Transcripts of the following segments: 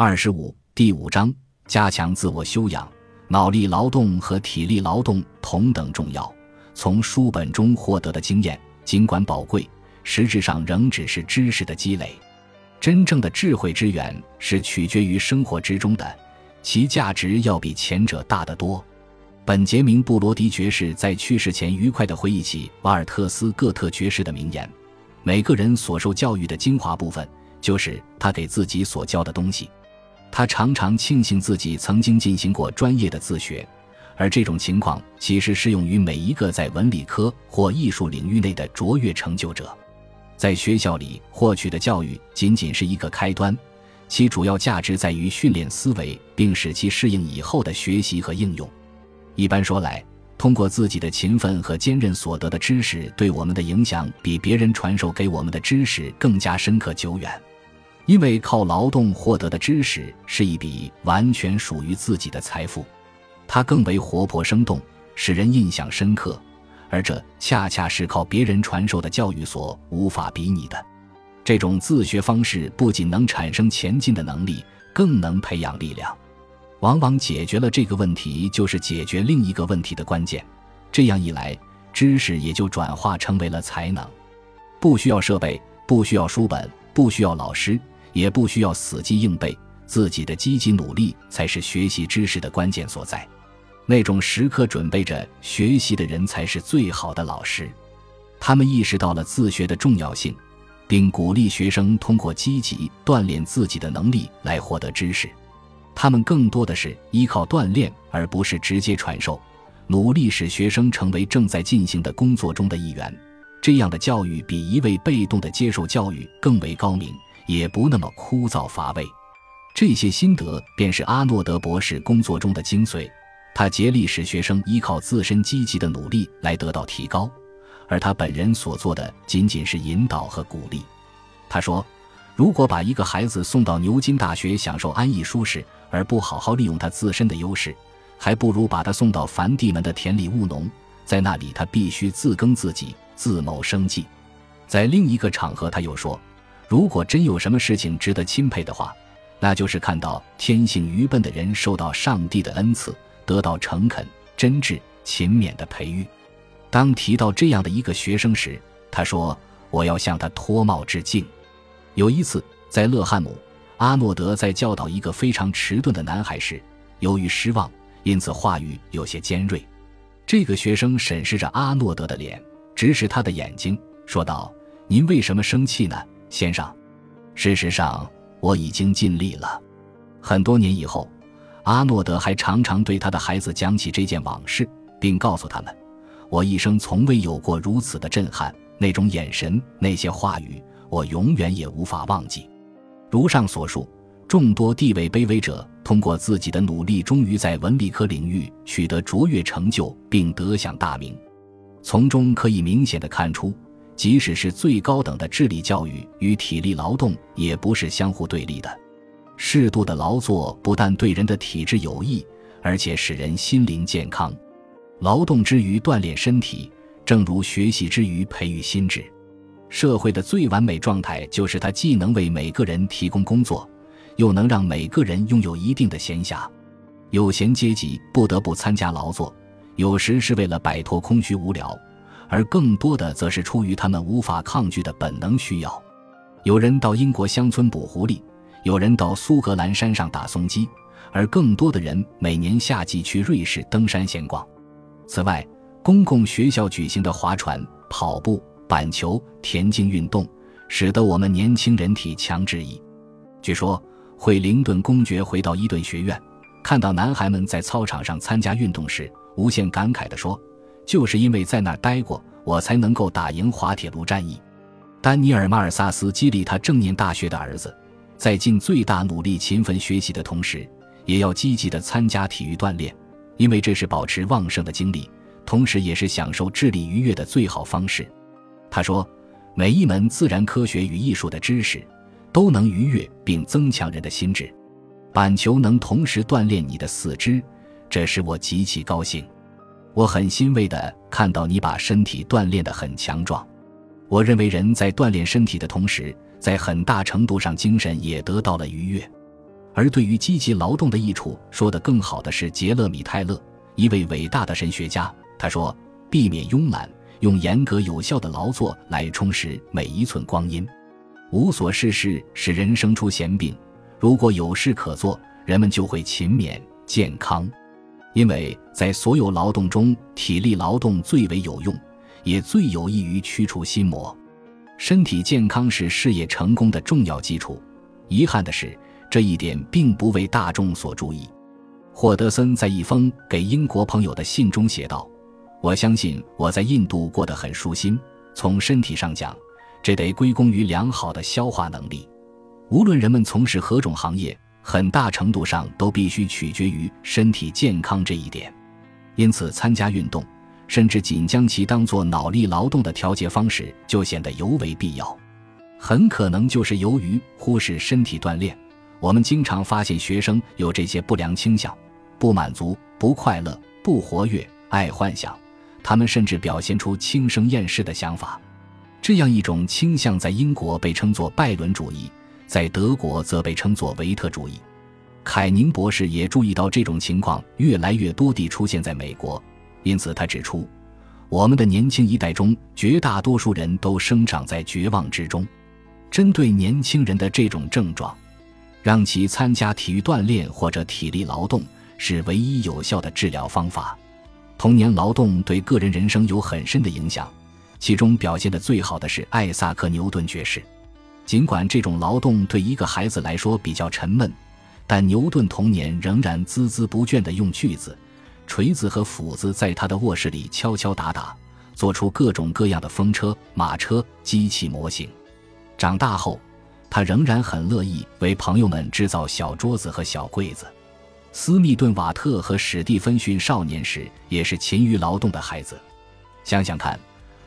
二十五第五章加强自我修养，脑力劳动和体力劳动同等重要。从书本中获得的经验，尽管宝贵，实质上仍只是知识的积累。真正的智慧之源是取决于生活之中的，其价值要比前者大得多。本杰明·布罗迪爵士在去世前愉快地回忆起瓦尔特斯·戈特爵士的名言：“每个人所受教育的精华部分，就是他给自己所教的东西。”他常常庆幸自己曾经进行过专业的自学，而这种情况其实适用于每一个在文理科或艺术领域内的卓越成就者。在学校里获取的教育仅仅是一个开端，其主要价值在于训练思维，并使其适应以后的学习和应用。一般说来，通过自己的勤奋和坚韧所得的知识，对我们的影响比别人传授给我们的知识更加深刻久远。因为靠劳动获得的知识是一笔完全属于自己的财富，它更为活泼生动，使人印象深刻，而这恰恰是靠别人传授的教育所无法比拟的。这种自学方式不仅能产生前进的能力，更能培养力量。往往解决了这个问题，就是解决另一个问题的关键。这样一来，知识也就转化成为了才能。不需要设备，不需要书本，不需要老师，也不需要死记硬背，自己的积极努力才是学习知识的关键所在。那种时刻准备着学习的人，才是最好的老师。他们意识到了自学的重要性，并鼓励学生通过积极锻炼自己的能力来获得知识。他们更多的是依靠锻炼，而不是直接传授，努力使学生成为正在进行的工作中的一员。这样的教育比一味被动的接受教育更为高明，也不那么枯燥乏味。这些心得便是阿诺德博士工作中的精髓。他竭力使学生依靠自身积极的努力来得到提高，而他本人所做的仅仅是引导和鼓励。他说：“如果把一个孩子送到牛津大学享受安逸舒适，而不好好利用他自身的优势，还不如把他送到梵蒂门的田里务农，在那里他必须自耕自己，自谋生计。在另一个场合，他又说：“如果真有什么事情值得钦佩的话，那就是看到天性愚笨的人受到上帝的恩赐，得到诚恳、真挚、勤勉的培育。”当提到这样的一个学生时，他说：“我要向他脱帽致敬。”有一次在勒汉姆。阿诺德在教导一个非常迟钝的男孩时，由于失望，因此话语有些尖锐。这个学生审视着阿诺德的脸，直视他的眼睛，说道：“您为什么生气呢，先生？事实上，我已经尽力了。”很多年以后，阿诺德还常常对他的孩子讲起这件往事，并告诉他们：“我一生从未有过如此的震撼，那种眼神，那些话语，我永远也无法忘记。”如上所述，众多地位卑微者通过自己的努力，终于在文理科领域取得卓越成就，并得享大名。从中可以明显的看出，即使是最高等的智力教育与体力劳动也不是相互对立的。适度的劳作不但对人的体质有益，而且使人心灵健康。劳动之余锻炼身体，正如学习之余培育心智。社会的最完美状态，就是它既能为每个人提供工作，又能让每个人拥有一定的闲暇。有闲阶级不得不参加劳作，有时是为了摆脱空虚无聊，而更多的则是出于他们无法抗拒的本能需要。有人到英国乡村捕狐狸，有人到苏格兰山上打松鸡，而更多的人每年夏季去瑞士登山闲逛。此外，公共学校举行的划船、跑步。板球、田径运动，使得我们年轻人体强质疑。据说，惠灵顿公爵回到伊顿学院，看到男孩们在操场上参加运动时，无限感慨地说：“就是因为在那儿待过，我才能够打赢滑铁卢战役。”丹尼尔·马尔萨斯激励他正念大学的儿子，在尽最大努力勤奋学习的同时，也要积极地参加体育锻炼，因为这是保持旺盛的精力，同时也是享受智力愉悦的最好方式。他说：“每一门自然科学与艺术的知识，都能愉悦并增强人的心智。板球能同时锻炼你的四肢，这使我极其高兴。我很欣慰地看到你把身体锻炼得很强壮。我认为人在锻炼身体的同时，在很大程度上精神也得到了愉悦。而对于积极劳动的益处说得更好的是杰勒米·泰勒，一位伟大的神学家。他说：“避免慵懒，用严格有效的劳作来充实每一寸光阴。无所事事使人生出闲病，如果有事可做，人们就会勤勉健康。因为在所有劳动中，体力劳动最为有用，也最有益于驱除心魔。身体健康是事业成功的重要基础。遗憾的是。”这一点并不为大众所注意。霍德森在一封给英国朋友的信中写道：“我相信我在印度过得很舒心。从身体上讲，这得归功于良好的消化能力。无论人们从事何种行业，很大程度上都必须取决于身体健康这一点。因此，参加运动，甚至仅将其当作脑力劳动的调节方式，就显得尤为必要。很可能就是由于忽视身体锻炼。”我们经常发现学生有这些不良倾向：不满足、不快乐、不活跃、爱幻想。他们甚至表现出轻生厌世的想法。这样一种倾向在英国被称作拜伦主义，在德国则被称作维特主义。凯宁博士也注意到这种情况越来越多地出现在美国，因此他指出，我们的年轻一代中绝大多数人都生长在绝望之中。针对年轻人的这种症状。让其参加体育锻炼或者体力劳动是唯一有效的治疗方法。童年劳动对个人人生有很深的影响，其中表现的最好的是艾萨克·牛顿爵士。尽管这种劳动对一个孩子来说比较沉闷，但牛顿童年仍然孜孜不倦地用锯子、锤子和斧子在他的卧室里敲敲打打，做出各种各样的风车、马车、机器模型。长大后。他仍然很乐意为朋友们制造小桌子和小柜子。斯密顿·瓦特和史蒂芬逊少年时也是勤于劳动的孩子。想想看，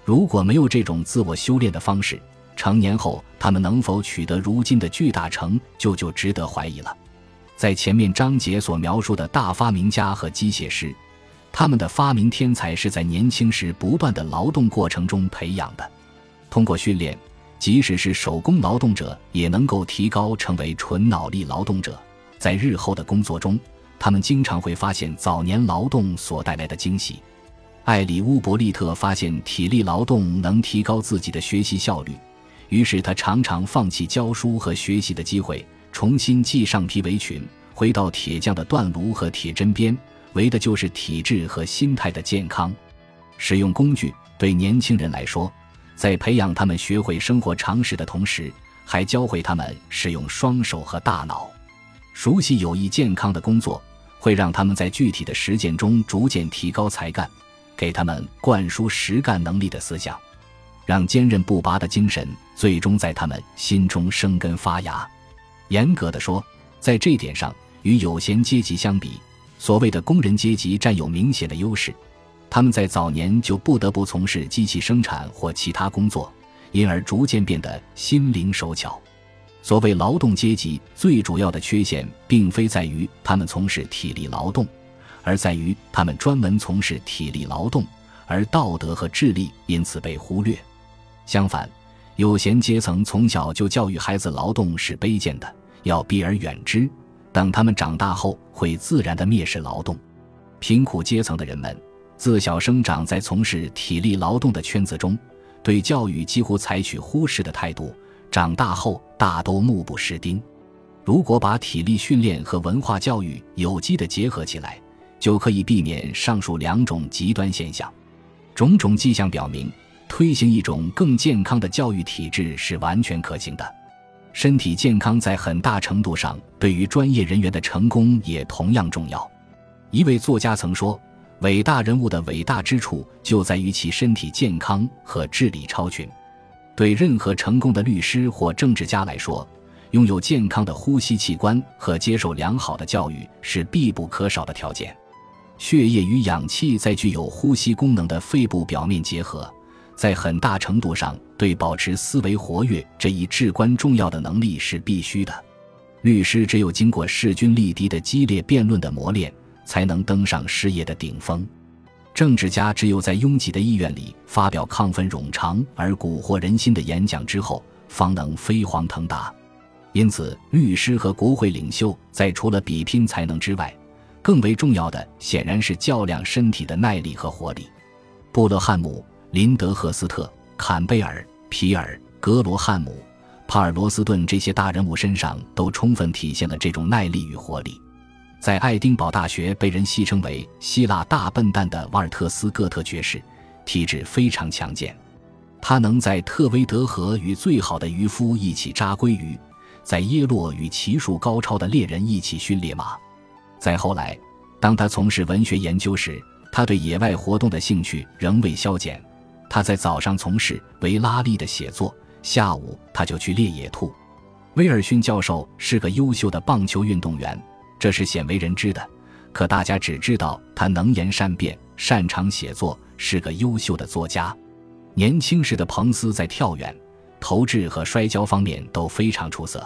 如果没有这种自我修炼的方式，成年后他们能否取得如今的巨大成就就值得怀疑了。在前面章节所描述的大发明家和机械师，他们的发明天才是在年轻时不断的劳动过程中培养的，通过训练。即使是手工劳动者也能够提高成为纯脑力劳动者，在日后的工作中，他们经常会发现早年劳动所带来的惊喜。艾里乌伯利特发现体力劳动能提高自己的学习效率，于是他常常放弃教书和学习的机会，重新系上皮围裙，回到铁匠的锻炉和铁针边，为的就是体质和心态的健康。使用工具对年轻人来说。在培养他们学会生活常识的同时，还教会他们使用双手和大脑。熟悉有益健康的工作，会让他们在具体的实践中逐渐提高才干，给他们灌输实干能力的思想，让坚韧不拔的精神最终在他们心中生根发芽。严格的说，在这点上，与有闲阶级相比，所谓的工人阶级占有明显的优势。他们在早年就不得不从事机器生产或其他工作，因而逐渐变得心灵手巧。所谓劳动阶级最主要的缺陷，并非在于他们从事体力劳动，而在于他们专门从事体力劳动，而道德和智力因此被忽略。相反，有闲阶层从小就教育孩子劳动是卑贱的，要避而远之。等他们长大后，会自然的蔑视劳动。贫苦阶层的人们。自小生长在从事体力劳动的圈子中，对教育几乎采取忽视的态度。长大后大都目不识丁。如果把体力训练和文化教育有机的结合起来，就可以避免上述两种极端现象。种种迹象表明，推行一种更健康的教育体制是完全可行的。身体健康在很大程度上对于专业人员的成功也同样重要。一位作家曾说。伟大人物的伟大之处就在于其身体健康和智力超群。对任何成功的律师或政治家来说，拥有健康的呼吸器官和接受良好的教育是必不可少的条件。血液与氧气在具有呼吸功能的肺部表面结合，在很大程度上对保持思维活跃这一至关重要的能力是必须的。律师只有经过势均力敌的激烈辩论的磨练。才能登上事业的顶峰。政治家只有在拥挤的议院里发表亢奋冗长而蛊惑人心的演讲之后，方能飞黄腾达。因此，律师和国会领袖在除了比拼才能之外，更为重要的显然是较量身体的耐力和活力。布勒汉姆、林德赫斯特、坎贝尔、皮尔、格罗汉姆、帕尔罗斯顿这些大人物身上都充分体现了这种耐力与活力。在爱丁堡大学被人戏称为“希腊大笨蛋”的瓦尔特斯·戈特爵士，体质非常强健，他能在特维德河与最好的渔夫一起扎鲑鱼。在耶洛与骑术高超的猎人一起训练马。再后来，当他从事文学研究时，他对野外活动的兴趣仍未消减。他在早上从事维拉利的写作，下午他就去猎野兔。威尔逊教授是个优秀的棒球运动员，这是鲜为人知的。可大家只知道他能言善辩，擅长写作，是个优秀的作家。年轻时的彭斯在跳远。投掷和摔跤方面都非常出色，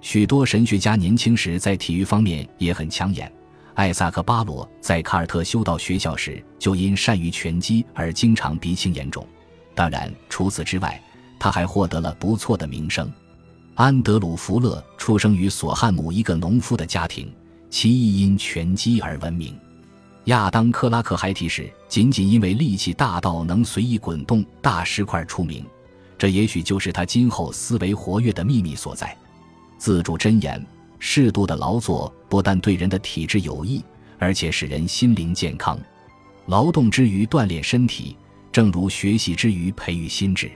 许多神学家年轻时在体育方面也很抢眼。艾萨克·巴罗在卡尔特修道学校时就因善于拳击而经常鼻青眼肿。当然，除此之外，他还获得了不错的名声。安德鲁·福勒出生于索汉姆一个农夫的家庭，其亦因拳击而闻名。亚当·克拉克还提示，仅仅因为力气大到能随意滚动大石块出名。这也许就是他今后思维活跃的秘密所在。自主箴言：适度的劳作不但对人的体质有益，而且使人心灵健康。劳动之余锻炼身体，正如学习之余培育心智。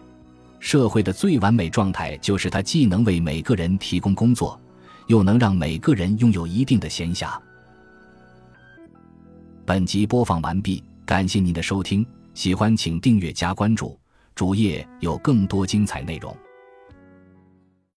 社会的最完美状态就是它既能为每个人提供工作，又能让每个人拥有一定的闲暇。本集播放完毕，感谢您的收听，喜欢请订阅加关注。主页有更多精彩内容。